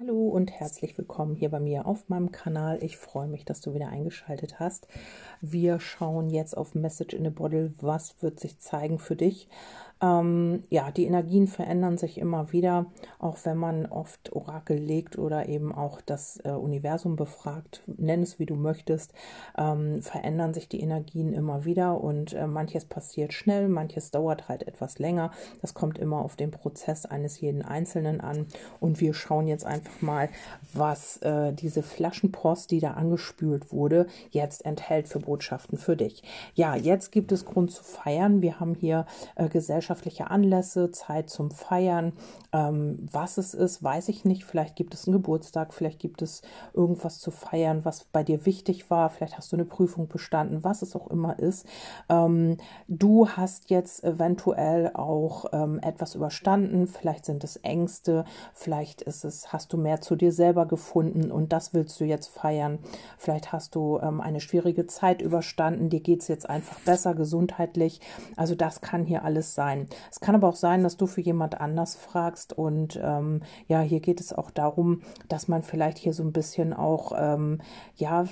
Hallo und herzlich willkommen hier bei mir auf meinem Kanal. Ich freue mich, dass du wieder eingeschaltet hast. Wir schauen jetzt auf Message in a Bottle. Was wird sich zeigen für dich? Ähm, ja, die Energien verändern sich immer wieder, auch wenn man oft Orakel legt oder eben auch das äh, Universum befragt, nenn es wie du möchtest, ähm, verändern sich die Energien immer wieder und äh, manches passiert schnell, manches dauert halt etwas länger. Das kommt immer auf den Prozess eines jeden Einzelnen an und wir schauen jetzt einfach mal, was äh, diese Flaschenpost, die da angespült wurde, jetzt enthält für Botschaften für dich. Ja, jetzt gibt es Grund zu feiern. Wir haben hier äh, Gesellschaft gesellschaftliche Anlässe, Zeit zum Feiern. Ähm, was es ist, weiß ich nicht. Vielleicht gibt es einen Geburtstag, vielleicht gibt es irgendwas zu feiern, was bei dir wichtig war. Vielleicht hast du eine Prüfung bestanden, was es auch immer ist. Ähm, du hast jetzt eventuell auch ähm, etwas überstanden. Vielleicht sind es Ängste, vielleicht ist es, hast du mehr zu dir selber gefunden und das willst du jetzt feiern. Vielleicht hast du ähm, eine schwierige Zeit überstanden, dir geht es jetzt einfach besser gesundheitlich. Also das kann hier alles sein sein. Es kann aber auch sein, dass du für jemand anders fragst und ähm, ja, hier geht es auch darum, dass man vielleicht hier so ein bisschen auch, ähm, ja,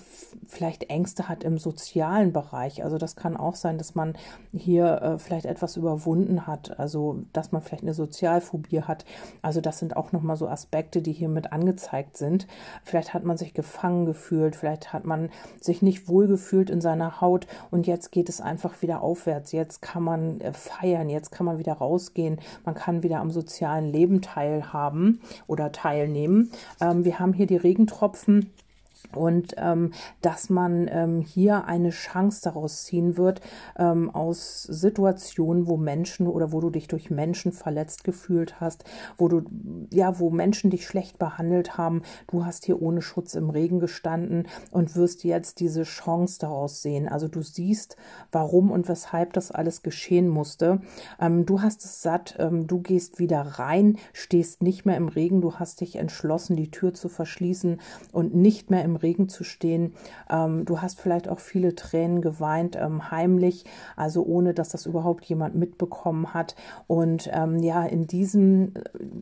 vielleicht Ängste hat im sozialen Bereich. Also das kann auch sein, dass man hier äh, vielleicht etwas überwunden hat, also dass man vielleicht eine Sozialphobie hat. Also das sind auch nochmal so Aspekte, die hier mit angezeigt sind. Vielleicht hat man sich gefangen gefühlt, vielleicht hat man sich nicht wohl gefühlt in seiner Haut und jetzt geht es einfach wieder aufwärts. Jetzt kann man äh, feiern, jetzt kann man wieder rausgehen, man kann wieder am sozialen Leben teilhaben oder teilnehmen. Ähm, wir haben hier die Regentropfen und ähm, dass man ähm, hier eine Chance daraus ziehen wird ähm, aus Situationen, wo Menschen oder wo du dich durch Menschen verletzt gefühlt hast, wo du ja, wo Menschen dich schlecht behandelt haben. Du hast hier ohne Schutz im Regen gestanden und wirst jetzt diese Chance daraus sehen. Also du siehst, warum und weshalb das alles geschehen musste. Ähm, du hast es satt. Ähm, du gehst wieder rein, stehst nicht mehr im Regen. Du hast dich entschlossen, die Tür zu verschließen und nicht mehr im Regen zu stehen. Ähm, du hast vielleicht auch viele Tränen geweint, ähm, heimlich, also ohne dass das überhaupt jemand mitbekommen hat. Und ähm, ja, in diesem,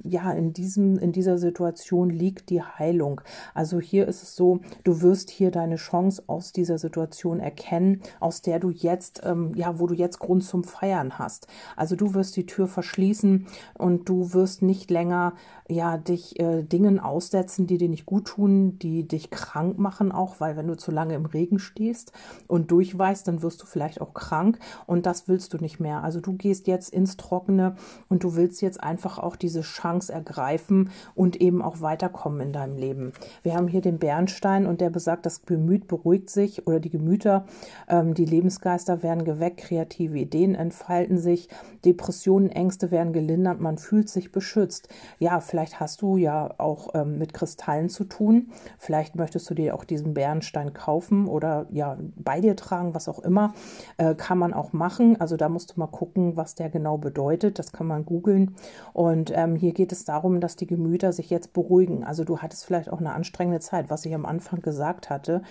ja, in diesem, in dieser Situation liegt die Heilung. Also hier ist es so, du wirst hier deine Chance aus dieser Situation erkennen, aus der du jetzt, ähm, ja, wo du jetzt Grund zum Feiern hast. Also du wirst die Tür verschließen und du wirst nicht länger, ja, dich äh, Dingen aussetzen, die dir nicht gut tun, die dich krank krank machen auch, weil wenn du zu lange im Regen stehst und durchweißt, dann wirst du vielleicht auch krank und das willst du nicht mehr. Also du gehst jetzt ins Trockene und du willst jetzt einfach auch diese Chance ergreifen und eben auch weiterkommen in deinem Leben. Wir haben hier den Bernstein und der besagt, das Gemüt beruhigt sich oder die Gemüter, ähm, die Lebensgeister werden geweckt, kreative Ideen entfalten sich, Depressionen, Ängste werden gelindert, man fühlt sich beschützt. Ja, vielleicht hast du ja auch ähm, mit Kristallen zu tun. Vielleicht möchtest du dir auch diesen Bernstein kaufen oder ja bei dir tragen, was auch immer, äh, kann man auch machen. Also da musst du mal gucken, was der genau bedeutet. Das kann man googeln. Und ähm, hier geht es darum, dass die Gemüter sich jetzt beruhigen. Also du hattest vielleicht auch eine anstrengende Zeit, was ich am Anfang gesagt hatte.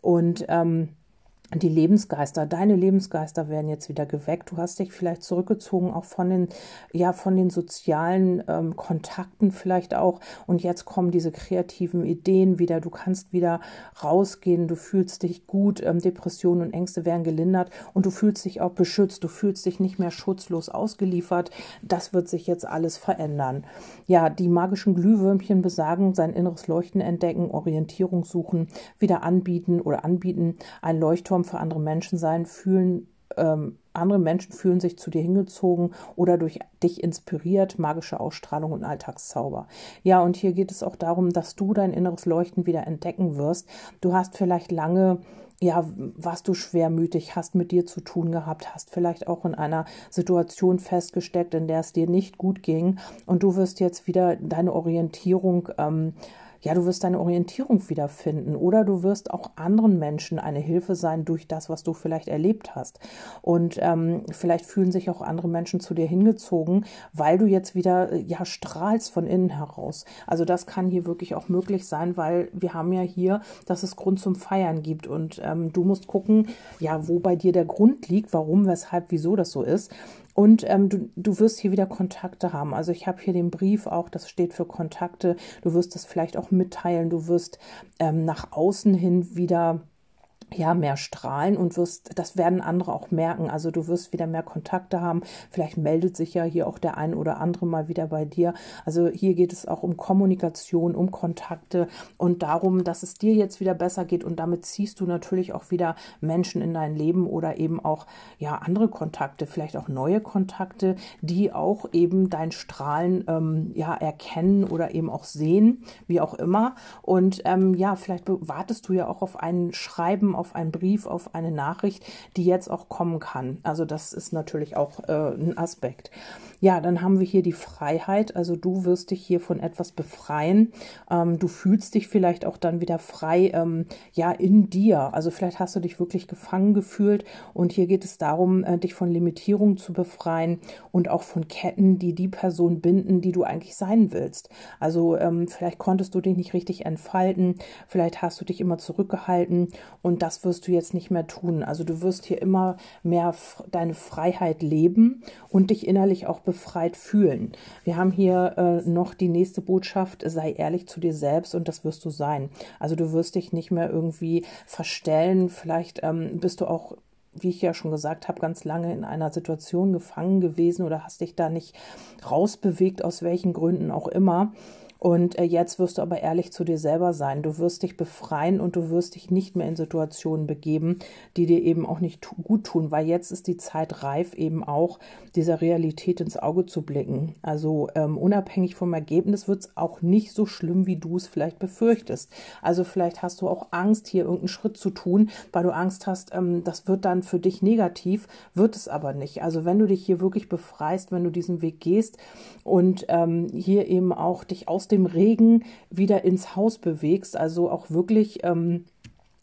Und ähm, die Lebensgeister, deine Lebensgeister werden jetzt wieder geweckt. Du hast dich vielleicht zurückgezogen, auch von den, ja, von den sozialen ähm, Kontakten vielleicht auch. Und jetzt kommen diese kreativen Ideen wieder. Du kannst wieder rausgehen. Du fühlst dich gut. Ähm, Depressionen und Ängste werden gelindert und du fühlst dich auch beschützt. Du fühlst dich nicht mehr schutzlos ausgeliefert. Das wird sich jetzt alles verändern. Ja, die magischen Glühwürmchen besagen, sein inneres Leuchten entdecken, Orientierung suchen, wieder anbieten oder anbieten, ein Leuchtturm Plattform für andere Menschen sein, fühlen ähm, andere Menschen fühlen sich zu dir hingezogen oder durch dich inspiriert, magische Ausstrahlung und Alltagszauber. Ja, und hier geht es auch darum, dass du dein inneres Leuchten wieder entdecken wirst. Du hast vielleicht lange ja, warst du schwermütig, hast mit dir zu tun gehabt, hast vielleicht auch in einer Situation festgesteckt, in der es dir nicht gut ging und du wirst jetzt wieder deine Orientierung ähm, ja, du wirst deine Orientierung wiederfinden oder du wirst auch anderen Menschen eine Hilfe sein durch das, was du vielleicht erlebt hast. Und ähm, vielleicht fühlen sich auch andere Menschen zu dir hingezogen, weil du jetzt wieder äh, ja strahlst von innen heraus. Also das kann hier wirklich auch möglich sein, weil wir haben ja hier, dass es Grund zum Feiern gibt und ähm, du musst gucken, ja, wo bei dir der Grund liegt, warum, weshalb, wieso das so ist. Und ähm, du, du wirst hier wieder Kontakte haben. Also ich habe hier den Brief auch, das steht für Kontakte. Du wirst das vielleicht auch mitteilen. Du wirst ähm, nach außen hin wieder ja, mehr strahlen und wirst, das werden andere auch merken. Also du wirst wieder mehr Kontakte haben. Vielleicht meldet sich ja hier auch der ein oder andere mal wieder bei dir. Also hier geht es auch um Kommunikation, um Kontakte und darum, dass es dir jetzt wieder besser geht und damit ziehst du natürlich auch wieder Menschen in dein Leben oder eben auch, ja, andere Kontakte, vielleicht auch neue Kontakte, die auch eben dein Strahlen, ähm, ja, erkennen oder eben auch sehen, wie auch immer. Und ähm, ja, vielleicht wartest du ja auch auf ein Schreiben auf einen Brief, auf eine Nachricht, die jetzt auch kommen kann. Also das ist natürlich auch äh, ein Aspekt. Ja, dann haben wir hier die Freiheit. Also du wirst dich hier von etwas befreien. Ähm, du fühlst dich vielleicht auch dann wieder frei, ähm, ja, in dir. Also vielleicht hast du dich wirklich gefangen gefühlt. Und hier geht es darum, äh, dich von Limitierungen zu befreien und auch von Ketten, die die Person binden, die du eigentlich sein willst. Also ähm, vielleicht konntest du dich nicht richtig entfalten. Vielleicht hast du dich immer zurückgehalten. Und das wirst du jetzt nicht mehr tun. Also du wirst hier immer mehr deine Freiheit leben und dich innerlich auch befreit fühlen. Wir haben hier äh, noch die nächste Botschaft, sei ehrlich zu dir selbst und das wirst du sein. Also du wirst dich nicht mehr irgendwie verstellen. Vielleicht ähm, bist du auch wie ich ja schon gesagt habe, ganz lange in einer Situation gefangen gewesen oder hast dich da nicht rausbewegt, aus welchen Gründen auch immer. Und äh, jetzt wirst du aber ehrlich zu dir selber sein. Du wirst dich befreien und du wirst dich nicht mehr in Situationen begeben, die dir eben auch nicht gut tun, weil jetzt ist die Zeit reif, eben auch dieser Realität ins Auge zu blicken. Also ähm, unabhängig vom Ergebnis wird es auch nicht so schlimm, wie du es vielleicht befürchtest. Also vielleicht hast du auch Angst, hier irgendeinen Schritt zu tun, weil du Angst hast, ähm, das wird dann für dich negativ, wird es aber nicht. Also wenn du dich hier wirklich befreist, wenn du diesen Weg gehst und ähm, hier eben auch dich aus dem Regen wieder ins Haus bewegst, also auch wirklich ähm,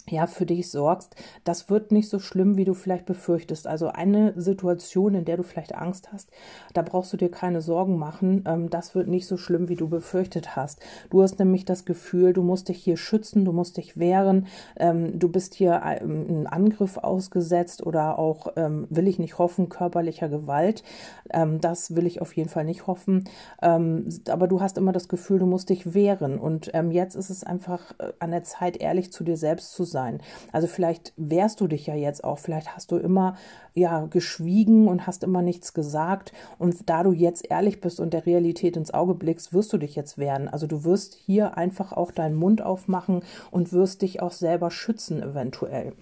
ja, für dich sorgst, das wird nicht so schlimm, wie du vielleicht befürchtest. Also eine Situation, in der du vielleicht Angst hast, da brauchst du dir keine Sorgen machen. Ähm, das wird nicht so schlimm, wie du befürchtet hast. Du hast nämlich das Gefühl, du musst dich hier schützen, du musst dich wehren, ähm, du bist hier ähm, Angriff ausgesetzt oder auch, ähm, will ich nicht hoffen, körperlicher Gewalt. Das will ich auf jeden Fall nicht hoffen. Aber du hast immer das Gefühl, du musst dich wehren. Und jetzt ist es einfach äh, an der Zeit, ehrlich zu dir selbst zu sein sein. Also vielleicht wehrst du dich ja jetzt auch, vielleicht hast du immer ja geschwiegen und hast immer nichts gesagt und da du jetzt ehrlich bist und der Realität ins Auge blickst, wirst du dich jetzt wehren. Also du wirst hier einfach auch deinen Mund aufmachen und wirst dich auch selber schützen eventuell.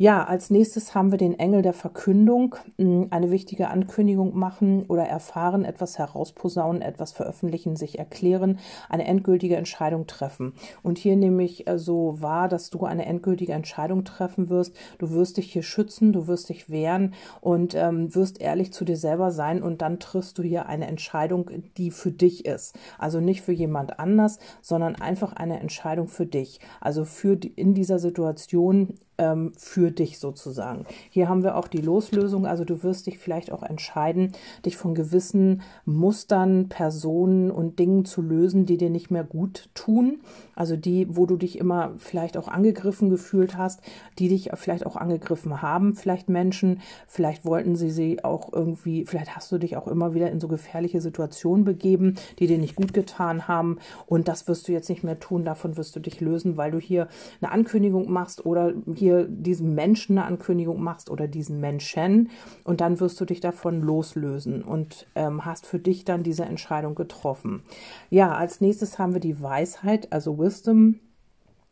Ja, als nächstes haben wir den Engel der Verkündung, hm, eine wichtige Ankündigung machen oder erfahren, etwas herausposaunen, etwas veröffentlichen, sich erklären, eine endgültige Entscheidung treffen. Und hier nehme ich äh, so wahr, dass du eine endgültige Entscheidung treffen wirst. Du wirst dich hier schützen, du wirst dich wehren und ähm, wirst ehrlich zu dir selber sein und dann triffst du hier eine Entscheidung, die für dich ist. Also nicht für jemand anders, sondern einfach eine Entscheidung für dich. Also für die, in dieser Situation ähm, für dich sozusagen. Hier haben wir auch die Loslösung, also du wirst dich vielleicht auch entscheiden, dich von gewissen Mustern, Personen und Dingen zu lösen, die dir nicht mehr gut tun. Also die, wo du dich immer vielleicht auch angegriffen gefühlt hast, die dich vielleicht auch angegriffen haben, vielleicht Menschen, vielleicht wollten sie sie auch irgendwie, vielleicht hast du dich auch immer wieder in so gefährliche Situationen begeben, die dir nicht gut getan haben und das wirst du jetzt nicht mehr tun, davon wirst du dich lösen, weil du hier eine Ankündigung machst oder hier hier diesem Menschen eine Ankündigung machst oder diesen Menschen und dann wirst du dich davon loslösen und ähm, hast für dich dann diese Entscheidung getroffen. Ja, als nächstes haben wir die Weisheit, also Wisdom.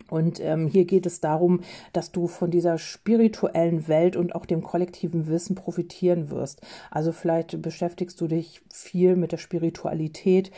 Und ähm, hier geht es darum, dass du von dieser spirituellen Welt und auch dem kollektiven Wissen profitieren wirst. Also vielleicht beschäftigst du dich viel mit der Spiritualität,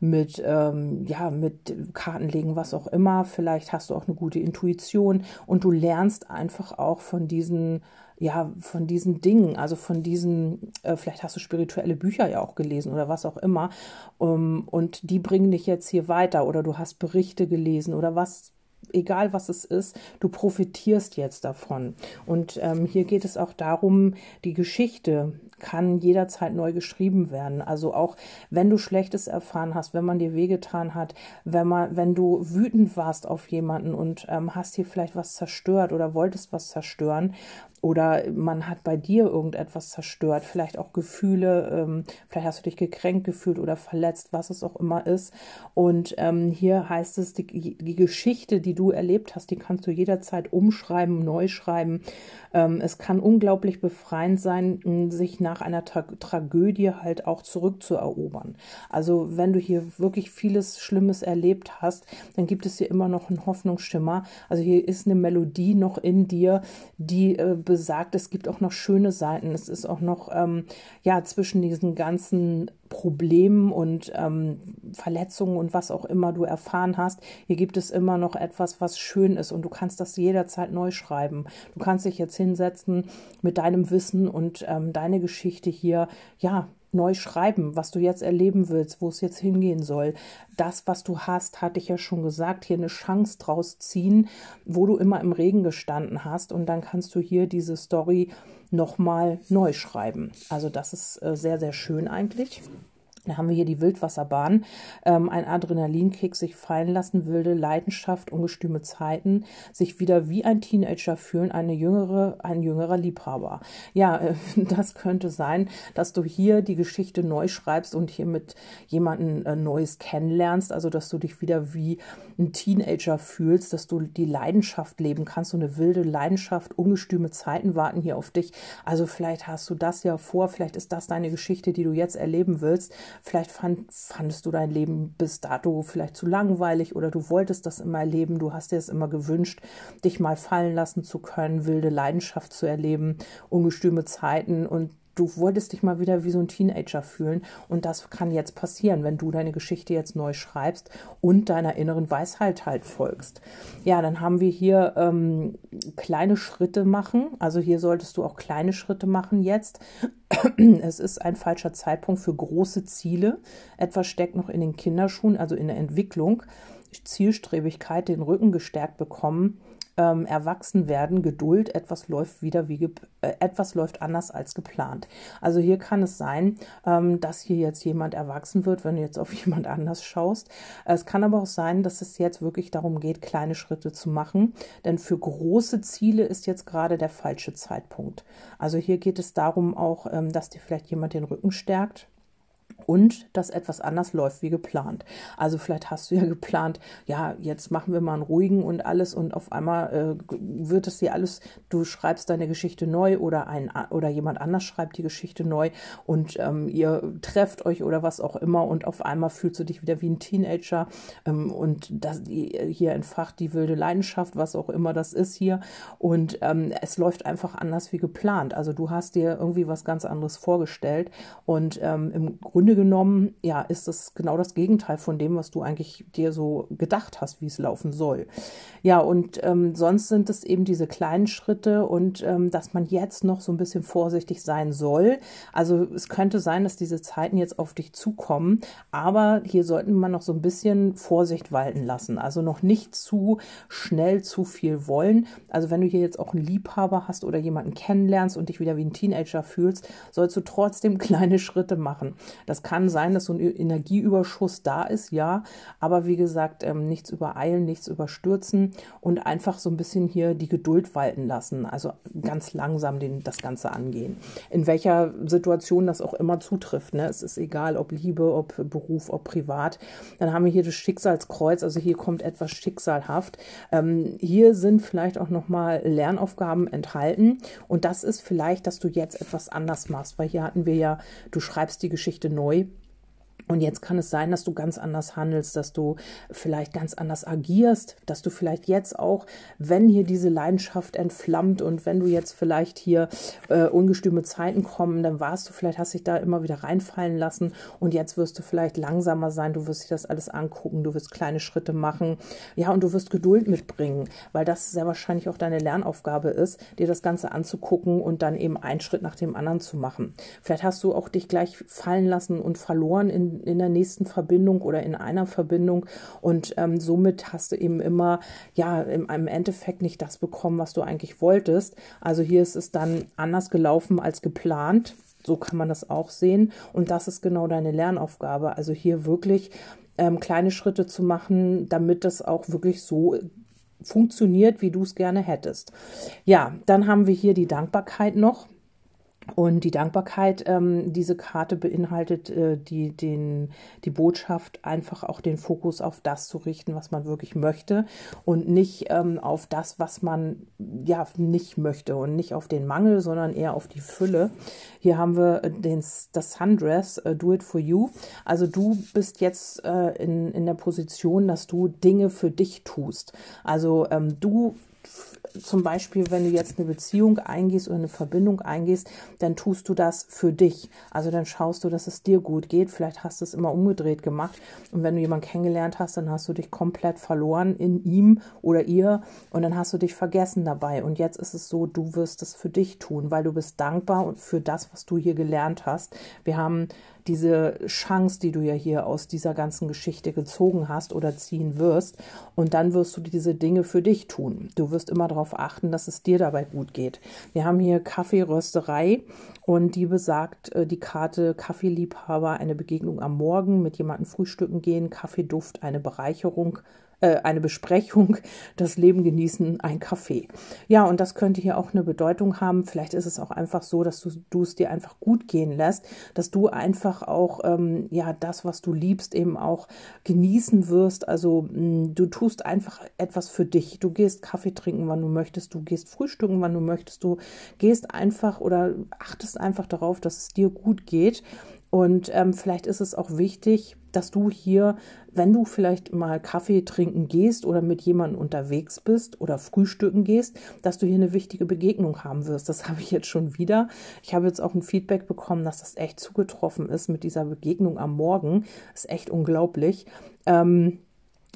mit, ähm, ja, mit Kartenlegen, was auch immer. Vielleicht hast du auch eine gute Intuition und du lernst einfach auch von diesen ja, von diesen Dingen, also von diesen, äh, vielleicht hast du spirituelle Bücher ja auch gelesen oder was auch immer, um, und die bringen dich jetzt hier weiter oder du hast Berichte gelesen oder was egal was es ist, du profitierst jetzt davon. Und ähm, hier geht es auch darum, die Geschichte kann jederzeit neu geschrieben werden. Also auch wenn du Schlechtes erfahren hast, wenn man dir wehgetan hat, wenn man, wenn du wütend warst auf jemanden und ähm, hast hier vielleicht was zerstört oder wolltest was zerstören, oder man hat bei dir irgendetwas zerstört, vielleicht auch Gefühle, ähm, vielleicht hast du dich gekränkt gefühlt oder verletzt, was es auch immer ist. Und ähm, hier heißt es, die, die Geschichte, die du erlebt hast, die kannst du jederzeit umschreiben, neu schreiben. Ähm, es kann unglaublich befreiend sein, sich nach einer Tra Tragödie halt auch zurückzuerobern. Also wenn du hier wirklich vieles Schlimmes erlebt hast, dann gibt es hier immer noch einen Hoffnungsschimmer. Also hier ist eine Melodie noch in dir, die äh, besagt, es gibt auch noch schöne Seiten. Es ist auch noch, ähm, ja, zwischen diesen ganzen Problemen und ähm, Verletzungen und was auch immer du erfahren hast, hier gibt es immer noch etwas, was schön ist und du kannst das jederzeit neu schreiben. Du kannst dich jetzt hinsetzen mit deinem Wissen und ähm, deine Geschichte hier, ja, neu schreiben, was du jetzt erleben willst, wo es jetzt hingehen soll. Das, was du hast, hatte ich ja schon gesagt, hier eine Chance draus ziehen, wo du immer im Regen gestanden hast und dann kannst du hier diese Story nochmal neu schreiben. Also das ist äh, sehr, sehr schön eigentlich. Da haben wir hier die Wildwasserbahn, ähm, ein Adrenalinkick, sich fallen lassen, wilde Leidenschaft, ungestüme Zeiten, sich wieder wie ein Teenager fühlen, eine jüngere, ein jüngerer Liebhaber. Ja, äh, das könnte sein, dass du hier die Geschichte neu schreibst und hier mit jemandem äh, Neues kennenlernst, also dass du dich wieder wie ein Teenager fühlst, dass du die Leidenschaft leben kannst, so eine wilde Leidenschaft, ungestüme Zeiten warten hier auf dich. Also vielleicht hast du das ja vor, vielleicht ist das deine Geschichte, die du jetzt erleben willst Vielleicht fand, fandest du dein Leben bis dato vielleicht zu langweilig oder du wolltest das immer erleben. Du hast dir es immer gewünscht, dich mal fallen lassen zu können, wilde Leidenschaft zu erleben, ungestüme Zeiten und du wolltest dich mal wieder wie so ein Teenager fühlen und das kann jetzt passieren, wenn du deine Geschichte jetzt neu schreibst und deiner inneren Weisheit halt folgst. Ja, dann haben wir hier ähm, kleine Schritte machen. Also hier solltest du auch kleine Schritte machen jetzt. Es ist ein falscher Zeitpunkt für große Ziele. Etwas steckt noch in den Kinderschuhen, also in der Entwicklung. Zielstrebigkeit, den Rücken gestärkt bekommen ähm, erwachsen werden, Geduld, etwas läuft wieder wie äh, etwas läuft anders als geplant. Also hier kann es sein, ähm, dass hier jetzt jemand erwachsen wird, wenn du jetzt auf jemand anders schaust. Es kann aber auch sein, dass es jetzt wirklich darum geht, kleine Schritte zu machen, denn für große Ziele ist jetzt gerade der falsche Zeitpunkt. Also hier geht es darum auch, ähm, dass dir vielleicht jemand den Rücken stärkt, und dass etwas anders läuft wie geplant. Also vielleicht hast du ja geplant, ja, jetzt machen wir mal einen ruhigen und alles und auf einmal äh, wird es dir alles, du schreibst deine Geschichte neu oder ein oder jemand anders schreibt die Geschichte neu und ähm, ihr trefft euch oder was auch immer und auf einmal fühlst du dich wieder wie ein Teenager ähm, und das hier entfacht die wilde Leidenschaft, was auch immer das ist hier und ähm, es läuft einfach anders wie geplant. Also du hast dir irgendwie was ganz anderes vorgestellt und ähm, im Grunde Grunde genommen, ja, ist das genau das Gegenteil von dem, was du eigentlich dir so gedacht hast, wie es laufen soll. Ja, und ähm, sonst sind es eben diese kleinen Schritte und ähm, dass man jetzt noch so ein bisschen vorsichtig sein soll. Also es könnte sein, dass diese Zeiten jetzt auf dich zukommen, aber hier sollten man noch so ein bisschen Vorsicht walten lassen. Also noch nicht zu schnell zu viel wollen. Also wenn du hier jetzt auch einen Liebhaber hast oder jemanden kennenlernst und dich wieder wie ein Teenager fühlst, sollst du trotzdem kleine Schritte machen. Das kann sein, dass so ein Energieüberschuss da ist, ja, aber wie gesagt, ähm, nichts übereilen, nichts überstürzen und einfach so ein bisschen hier die Geduld walten lassen, also ganz langsam den, das Ganze angehen. In welcher Situation das auch immer zutrifft, ne? es ist egal, ob Liebe, ob Beruf, ob privat. Dann haben wir hier das Schicksalskreuz, also hier kommt etwas schicksalhaft. Ähm, hier sind vielleicht auch nochmal Lernaufgaben enthalten und das ist vielleicht, dass du jetzt etwas anders machst, weil hier hatten wir ja, du schreibst die Geschichte neu neu. Und jetzt kann es sein, dass du ganz anders handelst, dass du vielleicht ganz anders agierst, dass du vielleicht jetzt auch, wenn hier diese Leidenschaft entflammt und wenn du jetzt vielleicht hier äh, ungestüme Zeiten kommen, dann warst du vielleicht, hast dich da immer wieder reinfallen lassen und jetzt wirst du vielleicht langsamer sein, du wirst dich das alles angucken, du wirst kleine Schritte machen, ja, und du wirst Geduld mitbringen, weil das sehr wahrscheinlich auch deine Lernaufgabe ist, dir das Ganze anzugucken und dann eben einen Schritt nach dem anderen zu machen. Vielleicht hast du auch dich gleich fallen lassen und verloren in in, der nächsten Verbindung oder in einer Verbindung und ähm, somit hast du eben immer, ja, im, im Endeffekt nicht das bekommen, was du eigentlich wolltest. Also hier ist es dann anders gelaufen als geplant so kann man das auch sehen. Und das ist genau deine Lernaufgabe. Also hier wirklich ähm, kleine Schritte zu machen, damit das auch wirklich so funktioniert, wie du es gerne hättest. Ja, dann haben wir hier die Dankbarkeit noch. Und die Dankbarkeit, ähm, diese Karte beinhaltet äh, die, den, die Botschaft, einfach auch den Fokus auf das zu richten, was man wirklich möchte und nicht ähm, auf das, was man ja nicht möchte und nicht auf den Mangel, sondern eher auf die Fülle. Hier haben wir den, das Sundress, uh, Do It For You. Also du bist jetzt äh, in, in der Position, dass du Dinge für dich tust. Also ähm, du zum Beispiel, wenn du jetzt eine Beziehung eingehst oder eine Verbindung eingehst, dann tust du das für dich. Also dann schaust du, dass es dir gut geht. Vielleicht hast du es immer umgedreht gemacht. Und wenn du jemanden kennengelernt hast, dann hast du dich komplett verloren in ihm oder ihr und dann hast du dich vergessen dabei. Und jetzt ist es so, du wirst es für dich tun, weil du bist dankbar und für das, was du hier gelernt hast. Wir haben diese Chance, die du ja hier aus dieser ganzen Geschichte gezogen hast oder ziehen wirst. Und dann wirst du diese Dinge für dich tun. Du wirst immer darauf achten, dass es dir dabei gut geht. Wir haben hier Kaffeerösterei und die besagt äh, die Karte Kaffeeliebhaber, eine Begegnung am Morgen, mit jemandem frühstücken gehen, Kaffeeduft, eine Bereicherung, äh, eine Besprechung, das Leben genießen, ein Kaffee. Ja, und das könnte hier auch eine Bedeutung haben. Vielleicht ist es auch einfach so, dass du, es dir einfach gut gehen lässt, dass du einfach auch ähm, ja das, was du liebst, eben auch genießen wirst. Also mh, mm, du tust einfach etwas für dich. Du gehst Kaffee trinken, wann du möchtest, du gehst frühstücken, wann du möchtest, du gehst einfach oder achtest einfach darauf, dass es dir gut geht. Und ähm, vielleicht ist es auch wichtig, dass du hier, wenn du vielleicht mal Kaffee trinken gehst oder mit jemandem unterwegs bist oder frühstücken gehst, dass du hier eine wichtige Begegnung haben wirst. Das habe ich jetzt schon wieder. Ich habe jetzt auch ein Feedback bekommen, dass das echt zugetroffen ist mit dieser Begegnung am Morgen. Das ist echt unglaublich. Ähm,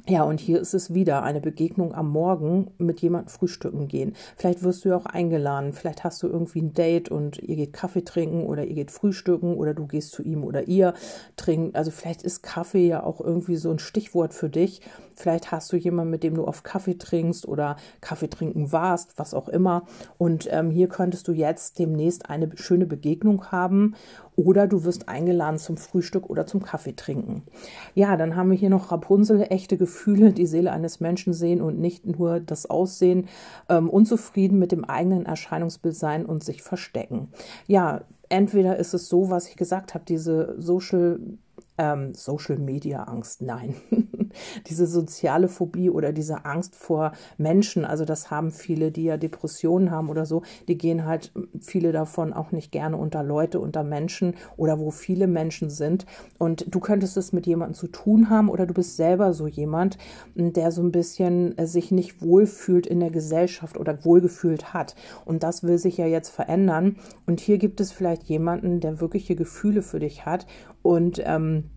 ja, und hier ist es wieder eine Begegnung am Morgen mit jemandem frühstücken gehen. Vielleicht wirst du ja auch eingeladen, vielleicht hast du irgendwie ein Date und ihr geht Kaffee trinken oder ihr geht frühstücken oder du gehst zu ihm oder ihr trinkt. Also vielleicht ist Kaffee ja auch irgendwie so ein Stichwort für dich. Vielleicht hast du jemanden, mit dem du oft Kaffee trinkst oder Kaffee trinken warst, was auch immer. Und ähm, hier könntest du jetzt demnächst eine schöne Begegnung haben oder du wirst eingeladen zum Frühstück oder zum Kaffee trinken. Ja, dann haben wir hier noch Rapunzel, echte Gefühle, die Seele eines Menschen sehen und nicht nur das Aussehen, ähm, unzufrieden mit dem eigenen Erscheinungsbild sein und sich verstecken. Ja, entweder ist es so, was ich gesagt habe, diese Social ähm, Social Media Angst, nein. diese soziale Phobie oder diese Angst vor Menschen, also das haben viele, die ja Depressionen haben oder so, die gehen halt viele davon auch nicht gerne unter Leute, unter Menschen oder wo viele Menschen sind. Und du könntest es mit jemandem zu tun haben oder du bist selber so jemand, der so ein bisschen äh, sich nicht wohlfühlt in der Gesellschaft oder wohlgefühlt hat. Und das will sich ja jetzt verändern. Und hier gibt es vielleicht jemanden, der wirkliche Gefühle für dich hat und ähm,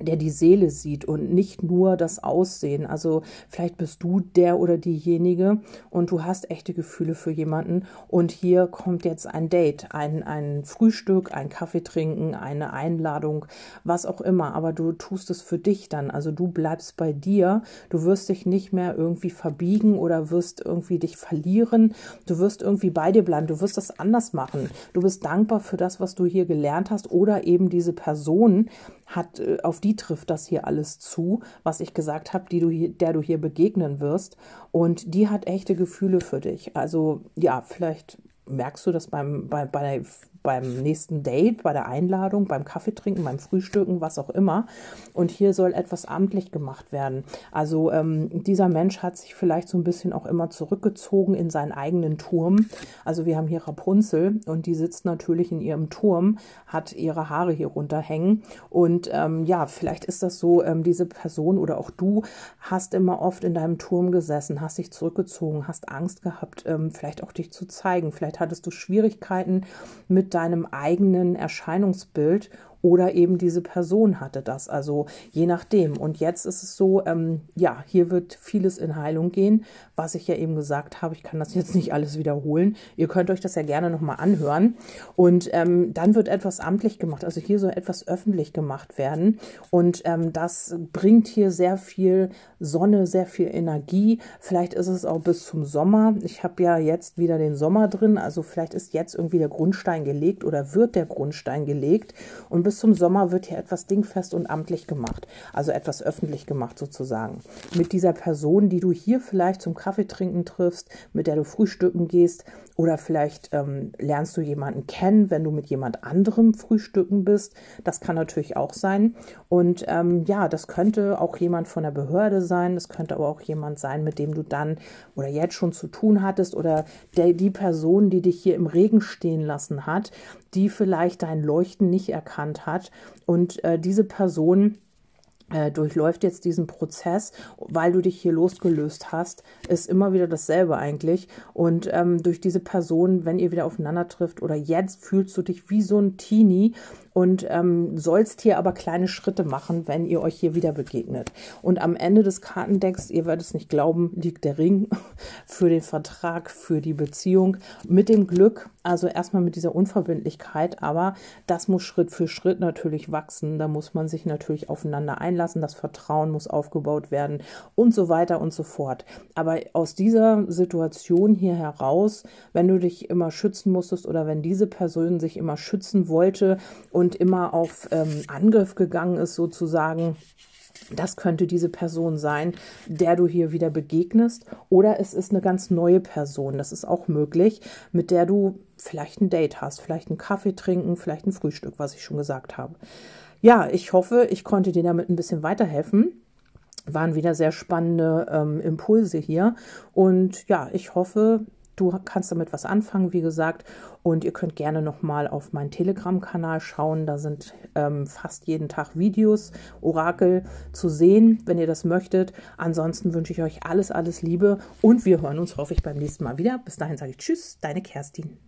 der die Seele sieht und nicht nur das Aussehen. Also vielleicht bist du der oder diejenige und du hast echte Gefühle für jemanden und hier kommt jetzt ein Date, ein, ein Frühstück, ein Kaffee trinken, eine Einladung, was auch immer, aber du tust es für dich dann. Also du bleibst bei dir, du wirst dich nicht mehr irgendwie verbiegen oder wirst irgendwie dich verlieren, du wirst irgendwie bei dir bleiben, du wirst das anders machen. Du bist dankbar für das, was du hier gelernt hast oder eben diese Person, hat, äh, auf die trifft das hier alles zu, was ich gesagt habe, die du hier, der du hier begegnen wirst. Und die hat echte Gefühle für dich. Also ja, vielleicht merkst du das beim, bei, bei, beim nächsten Date, bei der Einladung, beim Kaffeetrinken, beim Frühstücken, was auch immer. Und hier soll etwas amtlich gemacht werden. Also ähm, dieser Mensch hat sich vielleicht so ein bisschen auch immer zurückgezogen in seinen eigenen Turm. Also wir haben hier Rapunzel und die sitzt natürlich in ihrem Turm, hat ihre Haare hier runterhängen. Und ähm, ja, vielleicht ist das so, ähm, diese Person oder auch du hast immer oft in deinem Turm gesessen, hast dich zurückgezogen, hast Angst gehabt, ähm, vielleicht auch dich zu zeigen. Vielleicht hattest du Schwierigkeiten mit deinem eigenen Erscheinungsbild oder eben diese Person hatte das. Also je nachdem. Und jetzt ist es so, ähm, ja, hier wird vieles in Heilung gehen, was ich ja eben gesagt habe. Ich kann das jetzt nicht alles wiederholen. Ihr könnt euch das ja gerne nochmal anhören. Und ähm, dann wird etwas amtlich gemacht. Also hier soll etwas öffentlich gemacht werden. Und ähm, das bringt hier sehr viel Sonne, sehr viel Energie. Vielleicht ist es auch bis zum Sommer. Ich habe ja jetzt wieder den Sommer drin. Also vielleicht ist jetzt irgendwie der Grundstein gelegt oder wird der Grundstein gelegt. Und bis zum Sommer wird hier etwas dingfest und amtlich gemacht. Also etwas öffentlich gemacht sozusagen. Mit dieser Person, die du hier vielleicht zum Kaffeetrinken triffst, mit der du frühstücken gehst oder vielleicht ähm, lernst du jemanden kennen, wenn du mit jemand anderem frühstücken bist. Das kann natürlich auch sein. Und ähm, ja, das könnte auch jemand von der Behörde sein. Das könnte aber auch jemand sein, mit dem du dann oder jetzt schon zu tun hattest oder der, die Person, die dich hier im Regen stehen lassen hat, die vielleicht dein Leuchten nicht erkannt hat. Und äh, diese Person durchläuft jetzt diesen Prozess, weil du dich hier losgelöst hast, ist immer wieder dasselbe eigentlich. Und ähm, durch diese Person, wenn ihr wieder aufeinander trifft oder jetzt fühlst du dich wie so ein Teenie und ähm, sollst hier aber kleine Schritte machen, wenn ihr euch hier wieder begegnet. Und am Ende des Kartendecks, ihr werdet es nicht glauben, liegt der Ring für den Vertrag, für die Beziehung mit dem Glück. Also erstmal mit dieser Unverbindlichkeit, aber das muss Schritt für Schritt natürlich wachsen. Da muss man sich natürlich aufeinander einlassen. Das Vertrauen muss aufgebaut werden und so weiter und so fort. Aber aus dieser Situation hier heraus, wenn du dich immer schützen musstest oder wenn diese Person sich immer schützen wollte und und immer auf ähm, Angriff gegangen ist, sozusagen. Das könnte diese Person sein, der du hier wieder begegnest. Oder es ist eine ganz neue Person. Das ist auch möglich, mit der du vielleicht ein Date hast, vielleicht einen Kaffee trinken, vielleicht ein Frühstück, was ich schon gesagt habe. Ja, ich hoffe, ich konnte dir damit ein bisschen weiterhelfen waren wieder sehr spannende ähm, Impulse hier. Und ja, ich hoffe, Du kannst damit was anfangen, wie gesagt. Und ihr könnt gerne nochmal auf meinen Telegram-Kanal schauen. Da sind ähm, fast jeden Tag Videos, Orakel zu sehen, wenn ihr das möchtet. Ansonsten wünsche ich euch alles, alles Liebe und wir hören uns, hoffe ich, beim nächsten Mal wieder. Bis dahin sage ich Tschüss, deine Kerstin.